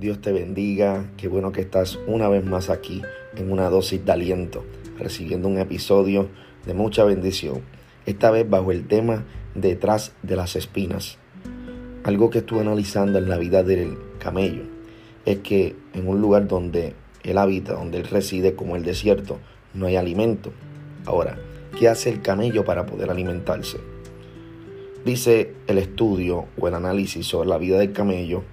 Dios te bendiga. Qué bueno que estás una vez más aquí en una dosis de aliento, recibiendo un episodio de mucha bendición. Esta vez bajo el tema detrás de las espinas. Algo que estuve analizando en la vida del camello es que en un lugar donde él habita, donde él reside como el desierto, no hay alimento. Ahora, ¿qué hace el camello para poder alimentarse? Dice el estudio o el análisis sobre la vida del camello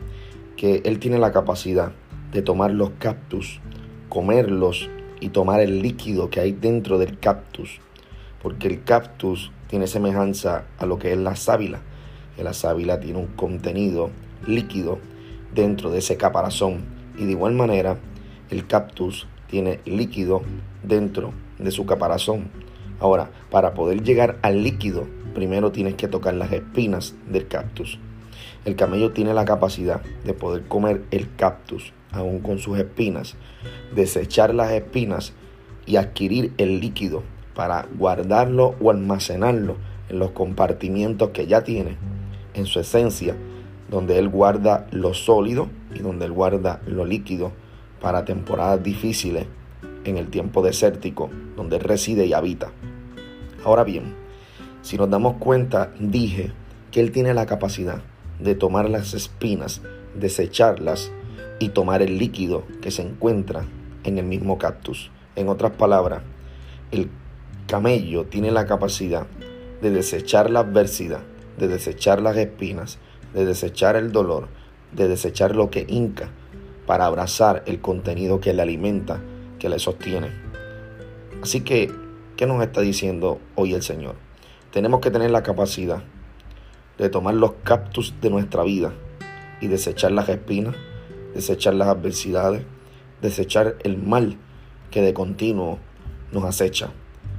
que él tiene la capacidad de tomar los cactus, comerlos y tomar el líquido que hay dentro del cactus. Porque el cactus tiene semejanza a lo que es la sábila. La sábila tiene un contenido líquido dentro de ese caparazón. Y de igual manera, el cactus tiene líquido dentro de su caparazón. Ahora, para poder llegar al líquido, primero tienes que tocar las espinas del cactus. El camello tiene la capacidad de poder comer el cactus aún con sus espinas, desechar las espinas y adquirir el líquido para guardarlo o almacenarlo en los compartimientos que ya tiene, en su esencia, donde él guarda lo sólido y donde él guarda lo líquido para temporadas difíciles en el tiempo desértico donde él reside y habita. Ahora bien, si nos damos cuenta, dije que él tiene la capacidad de tomar las espinas, desecharlas y tomar el líquido que se encuentra en el mismo cactus. En otras palabras, el camello tiene la capacidad de desechar la adversidad, de desechar las espinas, de desechar el dolor, de desechar lo que hinca para abrazar el contenido que le alimenta, que le sostiene. Así que, ¿qué nos está diciendo hoy el Señor? Tenemos que tener la capacidad de tomar los cactus de nuestra vida y desechar las espinas, desechar las adversidades, desechar el mal que de continuo nos acecha.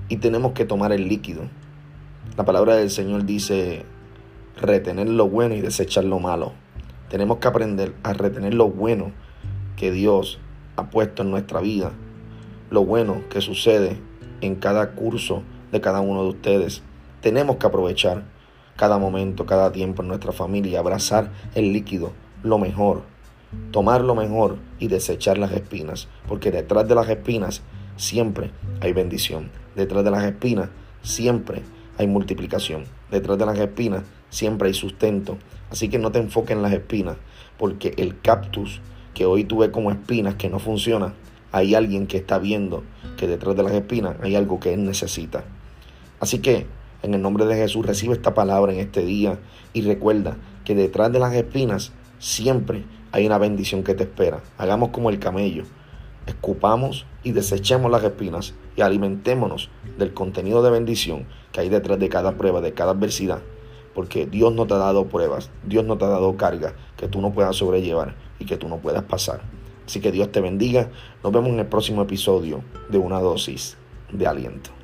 Y tenemos que tomar el líquido. La palabra del Señor dice retener lo bueno y desechar lo malo. Tenemos que aprender a retener lo bueno que Dios ha puesto en nuestra vida, lo bueno que sucede en cada curso de cada uno de ustedes. Tenemos que aprovechar cada momento, cada tiempo en nuestra familia, abrazar el líquido, lo mejor, tomar lo mejor y desechar las espinas, porque detrás de las espinas siempre hay bendición, detrás de las espinas siempre hay multiplicación, detrás de las espinas siempre hay sustento, así que no te enfoques en las espinas, porque el cactus que hoy tú como espinas que no funciona, hay alguien que está viendo que detrás de las espinas hay algo que él necesita. Así que en el nombre de Jesús recibe esta palabra en este día y recuerda que detrás de las espinas siempre hay una bendición que te espera. Hagamos como el camello. Escupamos y desechemos las espinas y alimentémonos del contenido de bendición que hay detrás de cada prueba, de cada adversidad. Porque Dios no te ha dado pruebas, Dios no te ha dado carga que tú no puedas sobrellevar y que tú no puedas pasar. Así que Dios te bendiga. Nos vemos en el próximo episodio de una dosis de aliento.